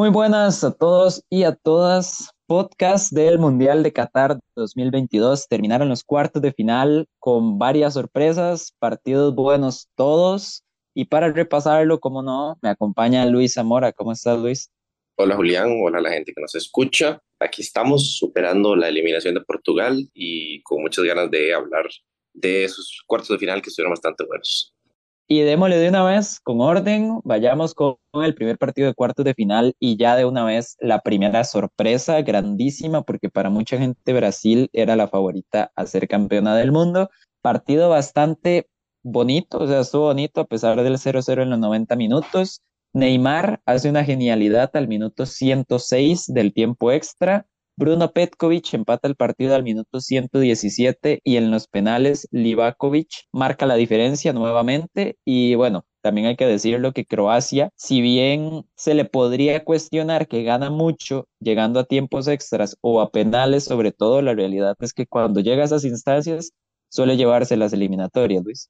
Muy buenas a todos y a todas. Podcast del Mundial de Qatar 2022. Terminaron los cuartos de final con varias sorpresas, partidos buenos todos. Y para repasarlo, como no, me acompaña Luis Zamora. ¿Cómo estás, Luis? Hola, Julián. Hola a la gente que nos escucha. Aquí estamos superando la eliminación de Portugal y con muchas ganas de hablar de esos cuartos de final que estuvieron bastante buenos. Y démosle de una vez, con orden, vayamos con el primer partido de cuartos de final y ya de una vez la primera sorpresa grandísima, porque para mucha gente Brasil era la favorita a ser campeona del mundo. Partido bastante bonito, o sea, estuvo bonito a pesar del 0-0 en los 90 minutos. Neymar hace una genialidad al minuto 106 del tiempo extra Bruno Petkovic empata el partido al minuto 117 y en los penales Livakovic marca la diferencia nuevamente y bueno, también hay que decirlo que Croacia, si bien se le podría cuestionar que gana mucho llegando a tiempos extras o a penales, sobre todo la realidad es que cuando llega a esas instancias suele llevarse las eliminatorias, Luis.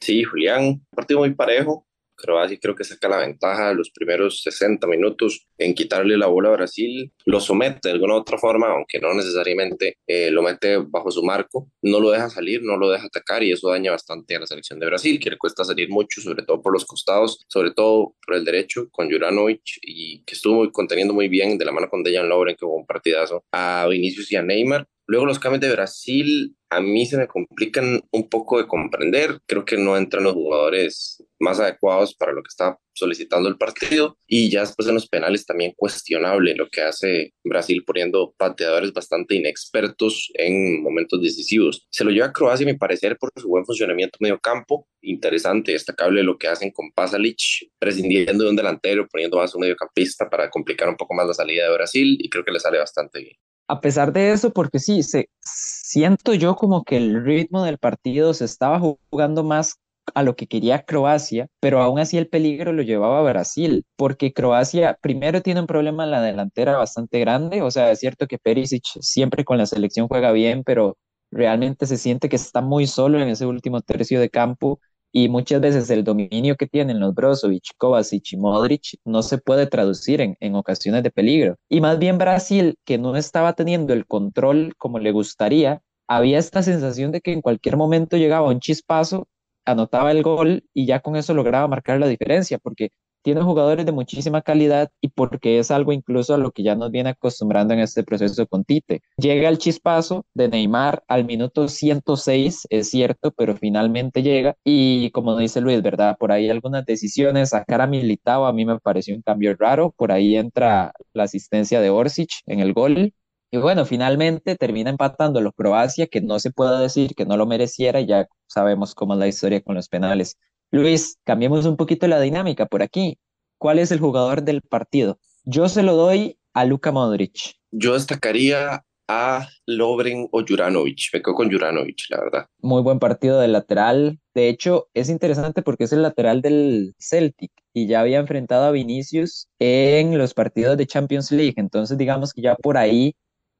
Sí, Julián, partido muy parejo, Croacia creo que saca la ventaja los primeros 60 minutos en quitarle la bola a Brasil, lo somete de alguna otra forma, aunque no necesariamente eh, lo mete bajo su marco, no lo deja salir, no lo deja atacar y eso daña bastante a la selección de Brasil, que le cuesta salir mucho, sobre todo por los costados, sobre todo por el derecho con Juranovic y que estuvo conteniendo muy bien de la mano con Dejan Lovren, que hubo un partidazo, a Vinicius y a Neymar Luego los cambios de Brasil a mí se me complican un poco de comprender. Creo que no entran los jugadores más adecuados para lo que está solicitando el partido. Y ya después en los penales también cuestionable lo que hace Brasil poniendo pateadores bastante inexpertos en momentos decisivos. Se lo lleva a Croacia, a mi parecer, por su buen funcionamiento medio campo. Interesante, destacable lo que hacen con Pasalic, prescindiendo de un delantero, poniendo más un mediocampista para complicar un poco más la salida de Brasil. Y creo que le sale bastante bien a pesar de eso, porque sí, se, siento yo como que el ritmo del partido se estaba jugando más a lo que quería Croacia, pero aún así el peligro lo llevaba a Brasil, porque Croacia primero tiene un problema en la delantera bastante grande, o sea, es cierto que Perisic siempre con la selección juega bien, pero realmente se siente que está muy solo en ese último tercio de campo y muchas veces el dominio que tienen los Brozovic, Kovacic y Modric no se puede traducir en, en ocasiones de peligro. Y más bien Brasil, que no estaba teniendo el control como le gustaría, había esta sensación de que en cualquier momento llegaba un chispazo, anotaba el gol y ya con eso lograba marcar la diferencia, porque tiene jugadores de muchísima calidad y porque es algo incluso a lo que ya nos viene acostumbrando en este proceso con Tite. Llega el chispazo de Neymar al minuto 106, es cierto, pero finalmente llega y como dice Luis, ¿verdad? Por ahí algunas decisiones, sacar a Militao a mí me pareció un cambio raro, por ahí entra la asistencia de Orsic en el gol. Y bueno, finalmente termina empatando los Croacia, que no se puede decir que no lo mereciera, ya sabemos cómo es la historia con los penales. Luis, cambiemos un poquito la dinámica por aquí. ¿Cuál es el jugador del partido? Yo se lo doy a Luka Modric. Yo destacaría a Lobren o Juranovic. Me quedo con Juranovic, la verdad. Muy buen partido de lateral. De hecho, es interesante porque es el lateral del Celtic y ya había enfrentado a Vinicius en los partidos de Champions League. Entonces, digamos que ya por ahí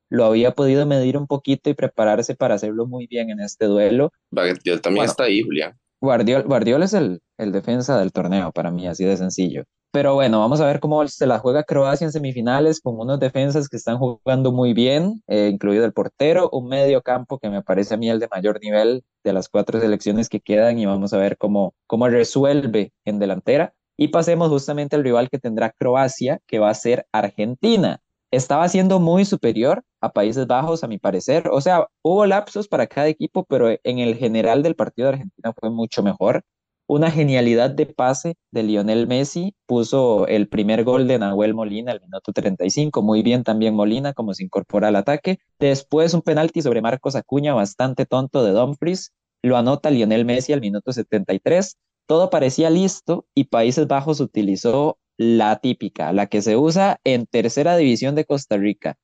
lo había podido medir un poquito y prepararse para hacerlo muy bien en este duelo. Yo también está ahí, Julián. Guardiola, es el, el defensa del torneo para mí, así de sencillo. Pero bueno, vamos a ver cómo se la juega Croacia en semifinales con unos defensas que están jugando muy bien, eh, incluido el portero, un medio campo que me parece a mí el de mayor nivel de las cuatro selecciones que quedan y vamos a ver cómo, cómo resuelve en delantera. Y pasemos justamente al rival que tendrá Croacia, que va a ser Argentina estaba siendo muy superior a Países Bajos, a mi parecer. O sea, hubo lapsos para cada equipo, pero en el general del partido de Argentina fue mucho mejor. Una genialidad de pase de Lionel Messi puso el primer gol de Nahuel Molina al minuto 35. Muy bien también Molina, como se incorpora al ataque. Después un penalti sobre Marcos Acuña, bastante tonto de Dumfries. Lo anota Lionel Messi al minuto 73. Todo parecía listo y Países Bajos utilizó la típica, la que se usa en tercera división de Costa Rica.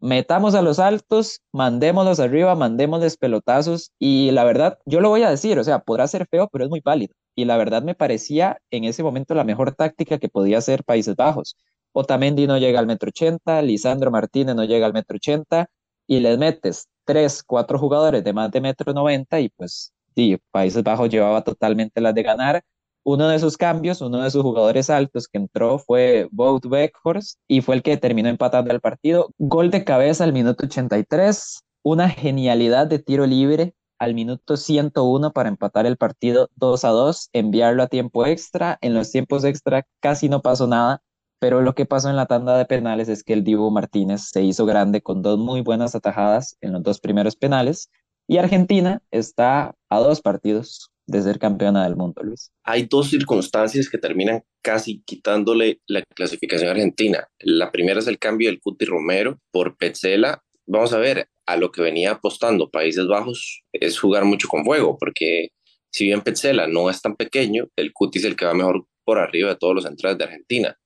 Metamos a los altos, mandémoslos arriba, mandémosles pelotazos y la verdad, yo lo voy a decir, o sea, podrá ser feo, pero es muy válido. Y la verdad me parecía en ese momento la mejor táctica que podía hacer Países Bajos. Otamendi no llega al metro ochenta, Lisandro Martínez no llega al metro ochenta y les metes tres, cuatro jugadores de más de metro noventa y pues sí, Países Bajos llevaba totalmente las de ganar Uno de sus cambios, uno de sus jugadores altos que entró fue Wout Weghorst y fue el que terminó empatando el partido. Gol de cabeza al minuto 83, una genialidad de tiro libre al minuto 101 para empatar el partido 2 a 2, enviarlo a tiempo extra. En los tiempos extra casi no pasó nada, pero lo que pasó en la tanda de penales es que el Dibu Martínez se hizo grande con dos muy buenas atajadas en los dos primeros penales y Argentina está a dos partidos de ser campeona del mundo, Luis. Hay dos circunstancias que terminan casi quitándole la clasificación argentina. La primera es el cambio del Cuti Romero por Petzela. Vamos a ver, a lo que venía apostando Países Bajos es jugar mucho con fuego, porque si bien Petzela no es tan pequeño, el Cuti es el que va mejor por arriba de todos los centrales de Argentina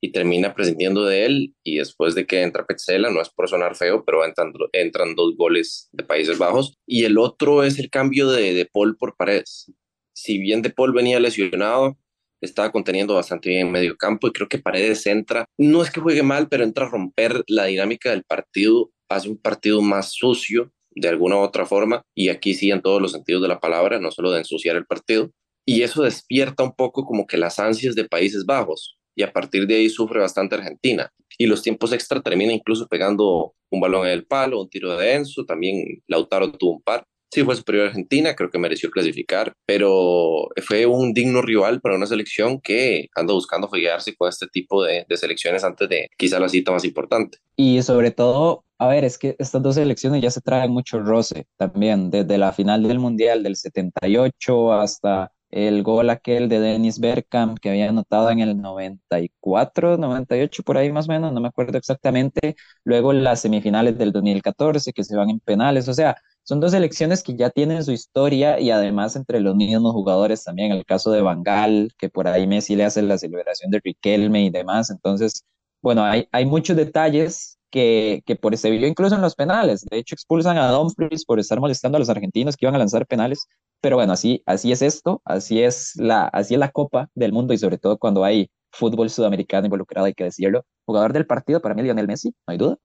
y termina prescindiendo de él y después de que entra Petzela, no es por sonar feo, pero entran, dos goles de Países Bajos y el otro es el cambio de, de Paul por Paredes. Si bien De Paul venía lesionado, estaba conteniendo bastante bien en medio campo y creo que Paredes entra, no es que juegue mal, pero entra a romper la dinámica del partido, hace un partido más sucio de alguna u otra forma y aquí sí en todos los sentidos de la palabra, no solo de ensuciar el partido. Y eso despierta un poco como que las ansias de Países Bajos y a partir de ahí sufre bastante Argentina. Y los tiempos extra termina incluso pegando un balón en el palo, un tiro de Enzo, también Lautaro tuvo un par. Sí, fue superior a Argentina, creo que mereció clasificar, pero fue un digno rival para una selección que anda buscando foguearse con este tipo de, de selecciones antes de quizá la cita más importante. Y sobre todo, a ver, es que estas dos selecciones ya se traen mucho roce también, desde la final del Mundial del 78 hasta el gol aquel de Dennis Bergkamp que había anotado en el 94, 98, por ahí más o menos, no me acuerdo exactamente. Luego las semifinales del 2014 que se van en penales, o sea, son dos elecciones que ya tienen su historia y además entre los mismos jugadores también, el caso de Bangal, que por ahí Messi le hace la celebración de Riquelme y demás. Entonces, bueno, hay, hay muchos detalles que, que por, se vio incluso en los penales. De hecho, expulsan a Dumfries por estar molestando a los argentinos que iban a lanzar penales. Pero bueno, así, así es esto, así es, la, así es la Copa del Mundo y sobre todo cuando hay fútbol sudamericano involucrado, hay que decirlo. Jugador del partido para mí, Lionel Messi, no hay duda.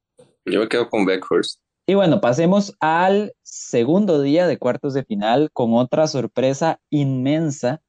Yo me quedo con Beckhorst. Y bueno, pasemos al segundo día de cuartos de final con otra sorpresa inmensa.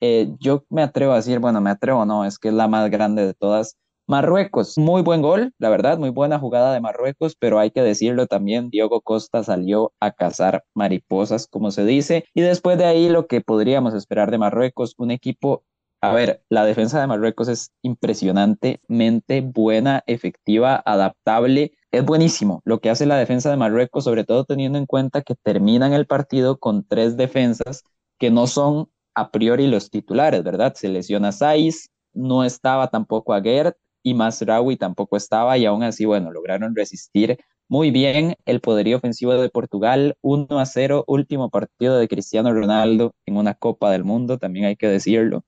Eh, yo me atrevo a decir, bueno, me atrevo, no, es que es la más grande de todas. Marruecos, muy buen gol, la verdad, muy buena jugada de Marruecos, pero hay que decirlo también, Diego Costa salió a cazar mariposas, como se dice, y después de ahí lo que podríamos esperar de Marruecos, un equipo, a ver, la defensa de Marruecos es impresionantemente buena, efectiva, adaptable, es buenísimo lo que hace la defensa de Marruecos, sobre todo teniendo en cuenta que terminan el partido con tres defensas que no son a priori los titulares, ¿verdad? Se lesiona Saiz, no estaba tampoco Aguert, y Masraoui tampoco estaba y aún así, bueno, lograron resistir muy bien el poderío ofensivo de Portugal, 1 a 0, último partido de Cristiano Ronaldo en una Copa del Mundo, también hay que decirlo.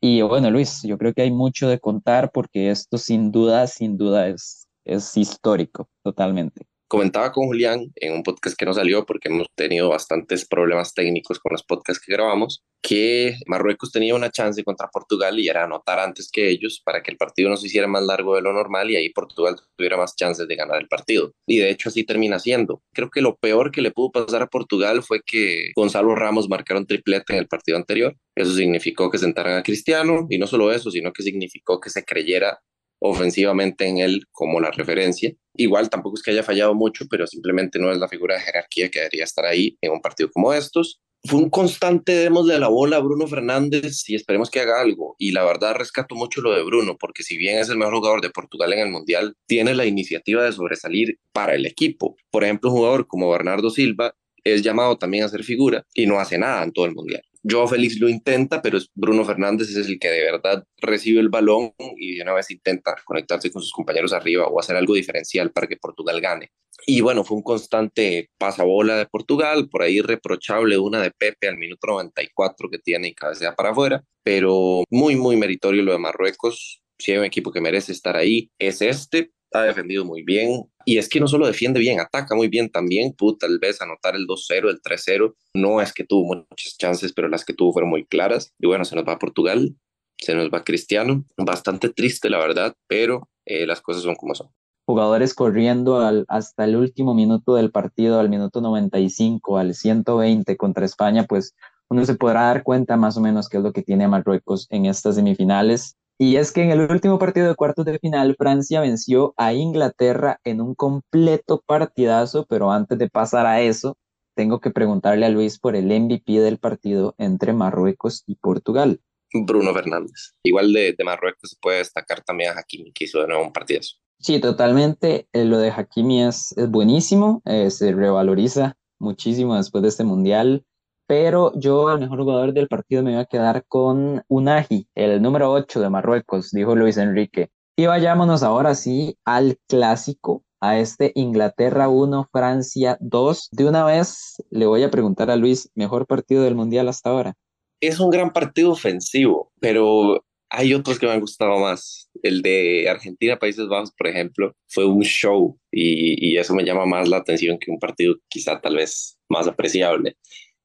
Y bueno, Luis, yo creo que hay mucho de contar porque esto sin duda, sin duda es, es histórico totalmente comentaba con Julián en un podcast que no salió porque hemos tenido bastantes problemas técnicos con los podcasts que grabamos, que Marruecos tenía una chance contra Portugal y era anotar antes que ellos para que el partido no se hiciera más largo de lo normal y ahí Portugal tuviera más chances de ganar el partido. Y de hecho así termina siendo. Creo que lo peor que le pudo pasar a Portugal fue que Gonzalo Ramos marcaron triplete en el partido anterior. Eso significó que sentaran a Cristiano y no solo eso, sino que significó que se creyera ofensivamente en él como la referencia. Igual tampoco es que haya fallado mucho, pero simplemente no es la figura de jerarquía que debería estar ahí en un partido como estos. Fue un constante démosle la bola a Bruno Fernández y esperemos que haga algo. Y la verdad rescato mucho lo de Bruno, porque si bien es el mejor jugador de Portugal en el Mundial, tiene la iniciativa de sobresalir para el equipo. Por ejemplo, un jugador como Bernardo Silva es llamado también a ser figura y no hace nada en todo el Mundial. Joao Félix lo intenta, pero Bruno Fernández es el que de verdad recibe el balón y de una vez intenta conectarse con sus compañeros arriba o hacer algo diferencial para que Portugal gane. Y bueno, fue un constante pasabola de Portugal, por ahí reprochable una de Pepe al minuto 94 que tiene y cabecea para afuera, pero muy, muy meritorio lo de Marruecos. Si hay un equipo que merece estar ahí, es este ha defendido muy bien. Y es que no solo defiende bien, ataca muy bien también. Pudo tal vez anotar el 2-0, el 3-0. No es que tuvo muchas chances, pero las que tuvo fueron muy claras. Y bueno, se nos va a Portugal, se nos va Cristiano. Bastante triste, la verdad, pero eh, las cosas son como son. Jugadores corriendo al, hasta el último minuto del partido, al minuto 95, al 120 contra España, pues uno se podrá dar cuenta más o menos qué es lo que tiene Marruecos en estas semifinales. Y es que en el último partido de cuartos de final, Francia venció a Inglaterra en un completo partidazo, pero antes de pasar a eso, tengo que preguntarle a Luis por el MVP del partido entre Marruecos y Portugal. Bruno Fernández. Igual de, Marruecos se puede destacar también a Hakimi, que hizo de nuevo un partidazo. Sí, totalmente. Eh, lo de Hakimi es, es buenísimo, eh, se revaloriza muchísimo después de este mundial pero yo el mejor jugador del partido me voy a quedar con Unagi, el número 8 de Marruecos, dijo Luis Enrique. Y vayámonos ahora sí al clásico, a este Inglaterra 1, Francia 2. De una vez le voy a preguntar a Luis, mejor partido del Mundial hasta ahora. Es un gran partido ofensivo, pero hay otros que me han gustado más. El de Argentina, Países Bajos, por ejemplo, fue un show y, y eso me llama más la atención que un partido quizá tal vez más apreciable.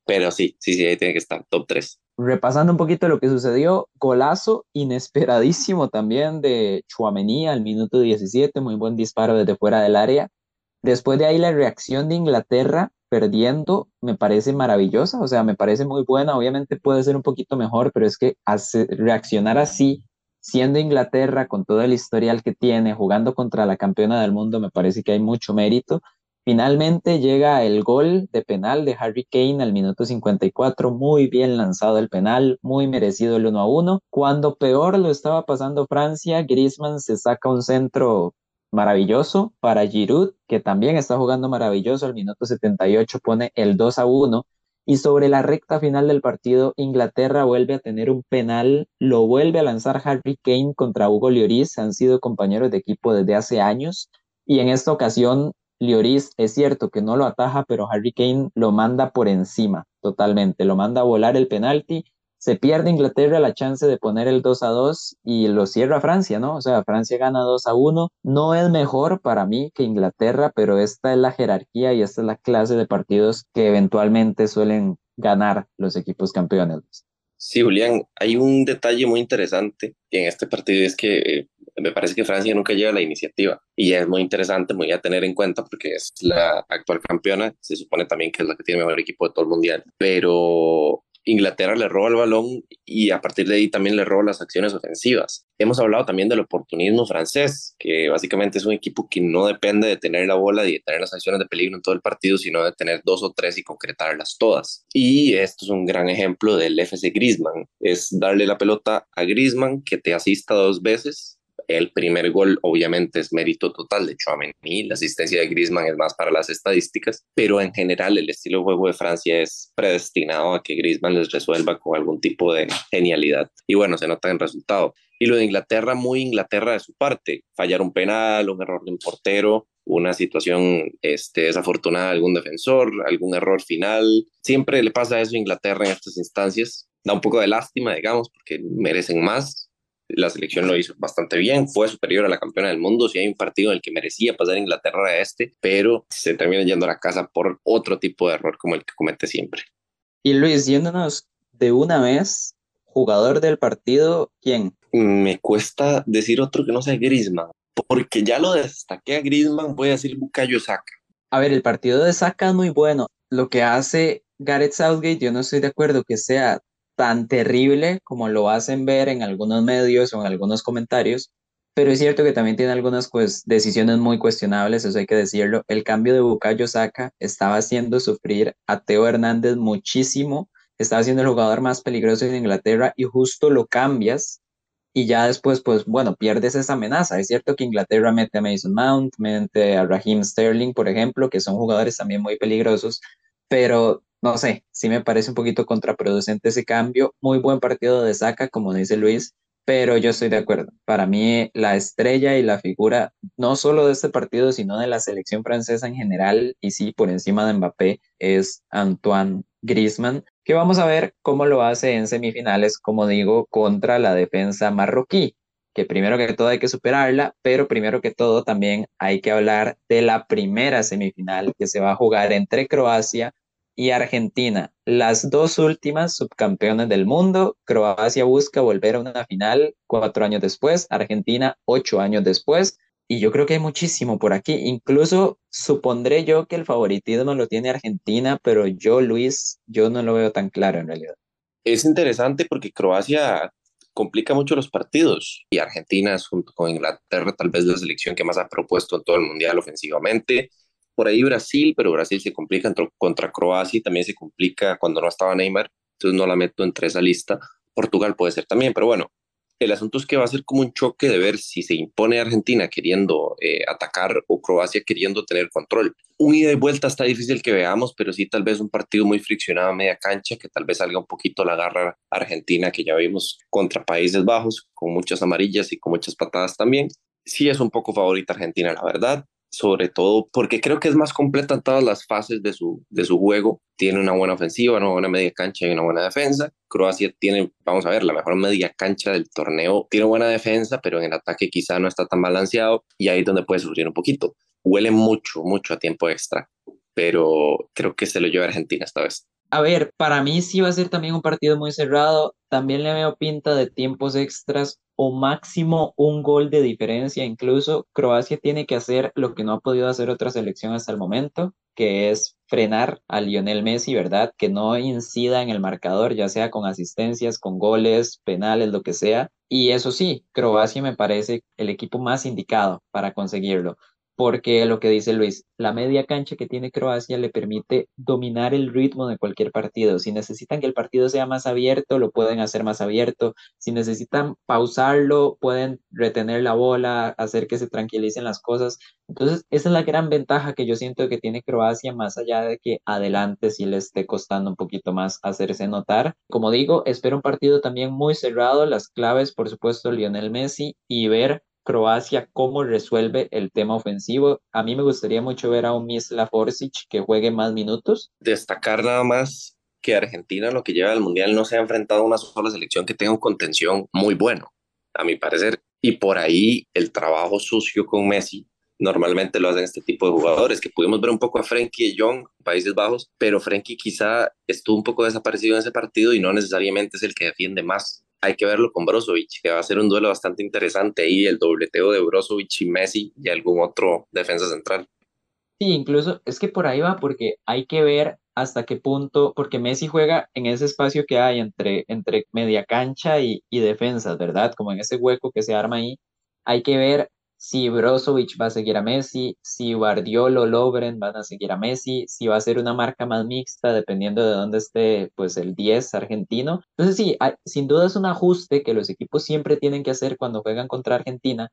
Pero sí, sí, sí, ahí tiene que estar top 3. Repasando un poquito lo que sucedió, golazo inesperadísimo también de Chuamení al minuto 17, muy buen disparo desde fuera del área. Después de ahí la reacción de Inglaterra perdiendo me parece maravillosa, o sea, me parece muy buena, obviamente puede ser un poquito mejor, pero es que reaccionar así, siendo Inglaterra con todo el historial que tiene, jugando contra la campeona del mundo, me parece que hay mucho mérito Finalmente llega el gol de penal de Harry Kane al minuto 54, muy bien lanzado el penal, muy merecido el 1 a 1. Cuando peor lo estaba pasando Francia, Griezmann se saca un centro maravilloso para Giroud, que también está jugando maravilloso, al minuto 78 pone el 2 a 1. Y sobre la recta final del partido, Inglaterra vuelve a tener un penal, lo vuelve a lanzar Harry Kane contra Hugo Lloris, han sido compañeros de equipo desde hace años, y en esta ocasión Lloris es cierto que no lo ataja, pero Harry Kane lo manda por encima totalmente, lo manda a volar el penalti. Se pierde Inglaterra la chance de poner el 2 a 2 y lo cierra Francia, ¿no? O sea, Francia gana 2 a 1. No es mejor para mí que Inglaterra, pero esta es la jerarquía y esta es la clase de partidos que eventualmente suelen ganar los equipos campeones. Sí, Julián, hay un detalle muy interesante en este partido es que eh, me parece que Francia nunca lleva la iniciativa y es muy interesante, muy a tener en cuenta porque es la actual campeona, se supone también que es la que tiene el mejor equipo de todo el mundial, pero Inglaterra le roba el balón y a partir de ahí también le roba las acciones ofensivas. Hemos hablado también del oportunismo francés, que básicamente es un equipo que no depende de tener la bola y de tener las acciones de peligro en todo el partido, sino de tener dos o tres y concretarlas todas. Y esto es un gran ejemplo del FC Griezmann, es darle la pelota a Griezmann que te asista dos veces el primer gol obviamente es mérito total de Chouameni, la asistencia de Griezmann es más para las estadísticas, pero en general el estilo de juego de Francia es predestinado a que Griezmann les resuelva con algún tipo de genialidad. Y bueno, se nota en resultado. Y lo de Inglaterra, muy Inglaterra de su parte, fallar un penal, un error de un portero, una situación este, desafortunada de algún defensor, algún error final. Siempre le pasa eso a Inglaterra en estas instancias. Da un poco de lástima, digamos, porque merecen más, la selección lo hizo bastante bien, fue superior a la campeona del mundo, si hay un partido en el que merecía pasar Inglaterra a este, pero se termina yendo a la casa por otro tipo de error como el que comete siempre. Y Luis, yéndonos de una vez, jugador del partido, ¿quién? Me cuesta decir otro que no sea Griezmann, porque ya lo destaqué a Griezmann, voy a decir Bukayo Saka. A ver, el partido de Saka es muy bueno. Lo que hace Gareth Southgate, yo no estoy de acuerdo que sea tan terrible como lo hacen ver en algunos medios o en algunos comentarios, pero es cierto que también tiene algunas pues, decisiones muy cuestionables, eso hay que decirlo. El cambio de Bukayo Saka estaba haciendo sufrir a Teo Hernández muchísimo, estaba siendo el jugador más peligroso en Inglaterra y justo lo cambias y ya después, pues bueno, pierdes esa amenaza. Es cierto que Inglaterra mete a Mason Mount, mete a Raheem Sterling, por ejemplo, que son jugadores también muy peligrosos, pero no sé, sí me parece un poquito contraproducente ese cambio. Muy buen partido de Saca, como dice Luis, pero yo estoy de acuerdo. Para mí, la estrella y la figura, no solo de este partido, sino de la selección francesa en general, y sí, por encima de Mbappé, es Antoine Griezmann, que vamos a ver cómo lo hace en semifinales, como digo, contra la defensa marroquí que primero que todo hay que superarla, pero primero que todo también hay que hablar de la primera semifinal que se va a jugar entre Croacia y Argentina, las dos últimas subcampeones del mundo. Croacia busca volver a una final cuatro años después, Argentina ocho años después. y yo creo que hay muchísimo por aquí. Incluso supondré yo que el favoritismo lo tiene Argentina, pero yo, Luis, yo no lo veo tan claro en realidad. Es interesante porque Croacia complica mucho los partidos y Argentina junto con Inglaterra tal vez la selección que más ha propuesto en todo el mundial ofensivamente. Por ahí Brasil, pero Brasil se complica contra Croacia y también se complica cuando no estaba Neymar, entonces no la meto entre esa lista. Portugal puede ser también, pero bueno, el asunto es que va a ser como un choque de ver si se impone Argentina queriendo eh, atacar o Croacia queriendo tener control. Un ida y vuelta está difícil que veamos, pero sí tal vez un partido muy friccionado a media cancha, que tal vez salga un poquito la garra argentina que ya vimos contra Países Bajos, con muchas amarillas y con muchas patadas también. Sí es un poco favorita Argentina, la verdad sobre todo porque creo que es más completa en todas las fases de su, de su juego. Tiene una buena ofensiva, una buena media cancha y una buena defensa. Croacia tiene, vamos a ver, la mejor media cancha del torneo. Tiene buena defensa, pero en el ataque quizá no está tan balanceado y ahí es donde puede sufrir un poquito. Huele mucho, mucho a tiempo extra, pero creo que se lo lleva Argentina esta vez. A ver, para mí sí va a ser también un partido muy cerrado. También le veo pinta de tiempos extras o máximo un gol de diferencia. Incluso Croacia tiene que hacer lo que no ha podido hacer otra selección hasta el momento, que es frenar a Lionel Messi, ¿verdad? Que no incida en el marcador, ya sea con asistencias, con goles, penales, lo que sea. Y eso sí, Croacia me parece el equipo más indicado para conseguirlo porque lo que dice Luis, la media cancha que tiene Croacia le permite dominar el ritmo de cualquier partido. Si necesitan que el partido sea más abierto, lo pueden hacer más abierto. Si necesitan pausarlo, pueden retener la bola, hacer que se tranquilicen las cosas. Entonces, esa es la gran ventaja que yo siento que tiene Croacia, más allá de que adelante sí le esté costando un poquito más hacerse notar. Como digo, espero un partido también muy cerrado. Las claves, por supuesto, Lionel Messi y ver Croacia cómo resuelve el tema ofensivo. A mí me gustaría mucho ver a un Mislav Orsic que juegue más minutos. Destacar nada más que Argentina, lo que lleva al Mundial, no se ha enfrentado a una sola selección que tenga un contención muy bueno, a mi parecer. Y por ahí el trabajo sucio con Messi normalmente lo hacen este tipo de jugadores, que pudimos ver un poco a Frenkie Young, Países Bajos, pero Frenkie quizá estuvo un poco desaparecido en ese partido y no necesariamente es el que defiende más hay que verlo con Brozovic, que va a ser un duelo bastante interesante ahí, el dobleteo de Brozovic y Messi y algún otro defensa central. Sí, incluso es que por ahí va, porque hay que ver hasta qué punto, porque Messi juega en ese espacio que hay entre, entre media cancha y, y defensas, ¿verdad? Como en ese hueco que se arma ahí, hay que ver si Brozovic va a seguir a Messi, si Guardiola o Lobren van a seguir a Messi, si va a ser una marca más mixta dependiendo de dónde esté pues el 10 argentino. Entonces sí, sin duda es un ajuste que los equipos siempre tienen que hacer cuando juegan contra Argentina.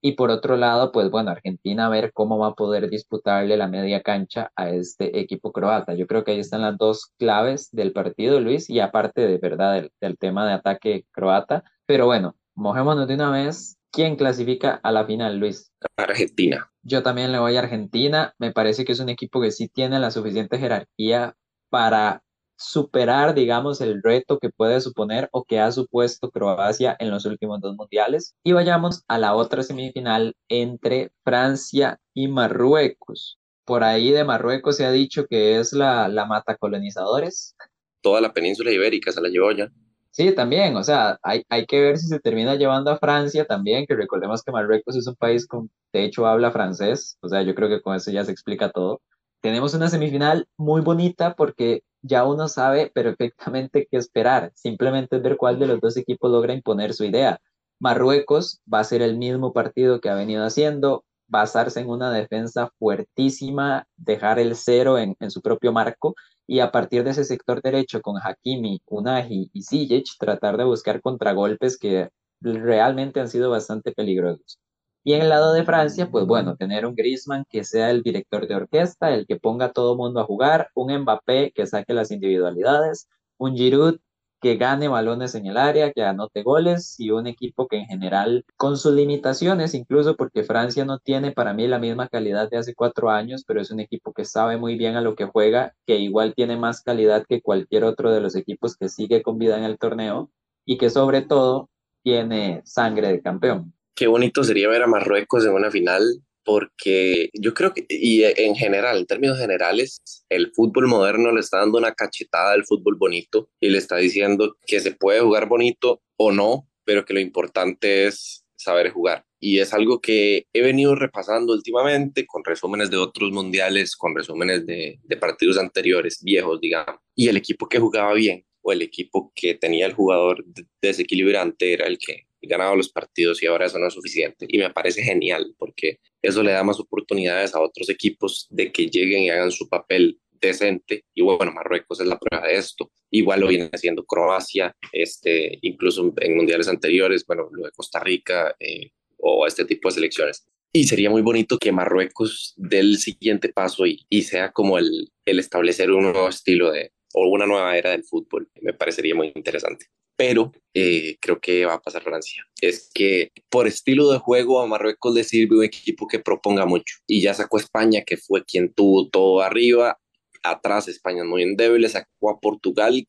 Y por otro lado, pues bueno, Argentina a ver cómo va a poder disputarle la media cancha a este equipo croata. Yo creo que ahí están las dos claves del partido, Luis, y aparte de verdad del, del tema de ataque croata. Pero bueno, mojémonos de una vez ¿Quién clasifica a la final, Luis? Argentina. Yo también le voy a Argentina. Me parece que es un equipo que sí tiene la suficiente jerarquía para superar, digamos, el reto que puede suponer o que ha supuesto Croacia en los últimos dos mundiales. Y vayamos a la otra semifinal entre Francia y Marruecos. Por ahí de Marruecos se ha dicho que es la, la mata colonizadores. Toda la península ibérica se la llevó ya. Sí, también, o sea, hay, hay que ver si se termina llevando a Francia también, que recordemos que Marruecos es un país con, de hecho, habla francés, o sea, yo creo que con eso ya se explica todo. Tenemos una semifinal muy bonita porque ya uno sabe perfectamente qué esperar, simplemente es ver cuál de los dos equipos logra imponer su idea. Marruecos va a ser el mismo partido que ha venido haciendo, basarse en una defensa fuertísima, dejar el cero en, en su propio marco y a partir de ese sector derecho con Hakimi, Unagi y Zijic tratar de buscar contragolpes que realmente han sido bastante peligrosos. Y en el lado de Francia, pues bueno, tener un Griezmann que sea el director de orquesta, el que ponga a todo mundo a jugar, un Mbappé que saque las individualidades, un Giroud que gane balones en el área, que anote goles y un equipo que en general, con sus limitaciones, incluso porque Francia no tiene para mí la misma calidad de hace cuatro años, pero es un equipo que sabe muy bien a lo que juega, que igual tiene más calidad que cualquier otro de los equipos que sigue con vida en el torneo y que sobre todo tiene sangre de campeón. Qué bonito sería ver a Marruecos en una final porque yo creo que, y en general, en términos generales, el fútbol moderno le está dando una cachetada al fútbol bonito y le está diciendo que se puede jugar bonito o no, pero que lo importante es saber jugar. Y es algo que he venido repasando últimamente con resúmenes de otros mundiales, con resúmenes de, de partidos anteriores, viejos, digamos. Y el equipo que jugaba bien o el equipo que tenía el jugador desequilibrante era el que ganaba los partidos y ahora eso no es suficiente. Y me parece genial porque eso le da más oportunidades a otros equipos de que lleguen y hagan su papel decente. Y bueno, Marruecos es la prueba de esto. Igual lo viene haciendo Croacia, este, incluso en mundiales anteriores, bueno, lo de Costa Rica eh, o este tipo de selecciones. Y sería muy bonito que Marruecos dé el siguiente paso y, y sea como el, el establecer un nuevo estilo de, o una nueva era del fútbol. Me parecería muy interesante. Pero eh, creo que va a pasar Francia. Es que por estilo de juego a Marruecos le sirve un equipo que proponga mucho. Y ya sacó España, que fue quien tuvo todo arriba, atrás España es muy endeble, sacó a Portugal,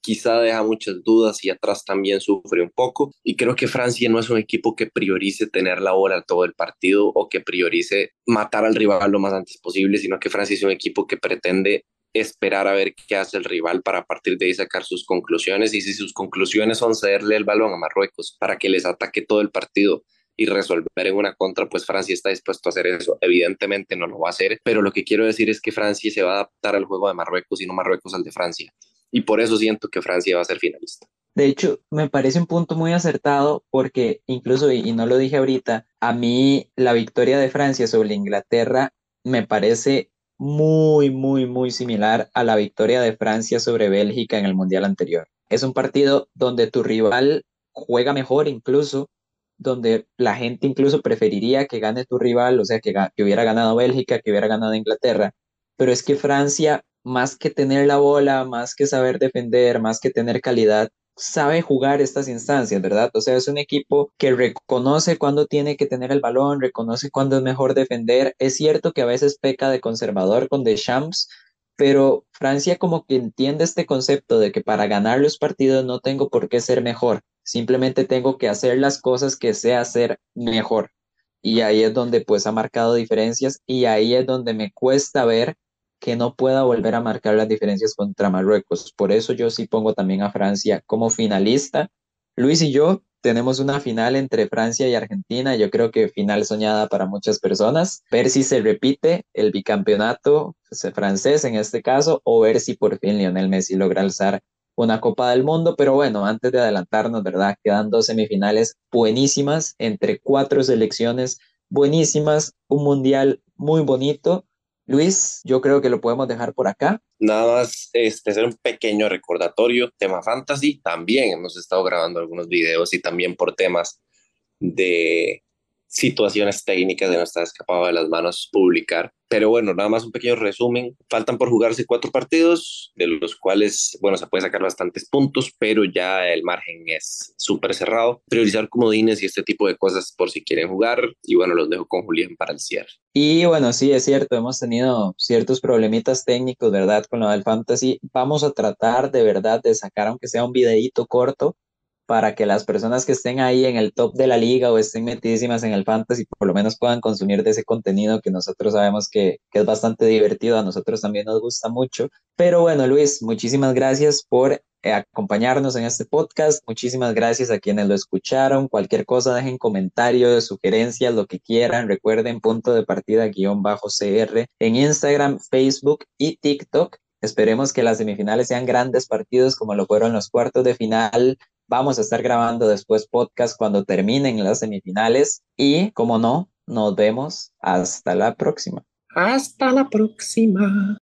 quizá deja muchas dudas y atrás también sufre un poco. Y creo que Francia no es un equipo que priorice tener la bola todo el partido o que priorice matar al rival lo más antes posible, sino que Francia es un equipo que pretende esperar a ver qué hace el rival para a partir de ahí sacar sus conclusiones y si sus conclusiones son cederle el balón a Marruecos para que les ataque todo el partido y resolver en una contra, pues Francia está dispuesto a hacer eso. Evidentemente no lo va a hacer, pero lo que quiero decir es que Francia se va a adaptar al juego de Marruecos y no Marruecos al de Francia. Y por eso siento que Francia va a ser finalista. De hecho, me parece un punto muy acertado porque incluso, y no lo dije ahorita, a mí la victoria de Francia sobre Inglaterra me parece muy, muy, muy similar a la victoria de Francia sobre Bélgica en el Mundial anterior. Es un partido donde tu rival juega mejor incluso, donde la gente incluso preferiría que gane tu rival, o sea, que, que hubiera ganado Bélgica, que hubiera ganado Inglaterra, pero es que Francia, más que tener la bola, más que saber defender, más que tener calidad, sabe jugar estas instancias, ¿verdad? O sea, es un equipo que reconoce cuándo tiene que tener el balón, reconoce cuándo es mejor defender. Es cierto que a veces peca de conservador con Deschamps, pero Francia como que entiende este concepto de que para ganar los partidos no tengo por qué ser mejor, simplemente tengo que hacer las cosas que sé hacer mejor. Y ahí es donde pues ha marcado diferencias y ahí es donde me cuesta ver que no pueda volver a marcar las diferencias contra Marruecos. Por eso yo sí pongo también a Francia como finalista. Luis y yo tenemos una final entre Francia y Argentina, yo creo que final soñada para muchas personas, ver si se repite el bicampeonato francés en este caso o ver si por fin Lionel Messi logra alzar una Copa del Mundo, pero bueno, antes de adelantarnos, ¿verdad? Quedan dos semifinales buenísimas entre cuatro selecciones buenísimas, un mundial muy bonito. Luis, yo creo que lo podemos dejar por acá. Nada más este, hacer un pequeño recordatorio, tema fantasy, también hemos estado grabando algunos videos y también por temas de situaciones técnicas de no estar escapado de las manos publicar. Pero bueno, nada más un pequeño resumen. Faltan por jugarse cuatro partidos, de los cuales, bueno, se puede sacar bastantes puntos, pero ya el margen es súper cerrado. Priorizar comodines y este tipo de cosas por si quieren jugar. Y bueno, los dejo con Julián para el cierre. Y bueno, sí, es cierto, hemos tenido ciertos problemitas técnicos, ¿verdad? Con lo del fantasy. Vamos a tratar de verdad de sacar, aunque sea un videíto corto, para que las personas que estén ahí en el top de la liga o estén metidísimas en el fantasy por lo menos puedan consumir de ese contenido que nosotros sabemos que, es bastante divertido, a nosotros también nos gusta mucho. Pero bueno, Luis, muchísimas gracias por eh, acompañarnos en este podcast. Muchísimas gracias a quienes lo escucharon. Cualquier cosa, dejen comentarios, sugerencias, lo que quieran. Recuerden punto de partida guion bajo CR en Instagram, Facebook y TikTok. Esperemos que las semifinales sean grandes partidos como lo fueron los cuartos de final Vamos a estar grabando después podcast cuando terminen las semifinales y, como no, nos vemos hasta la próxima. Hasta la próxima.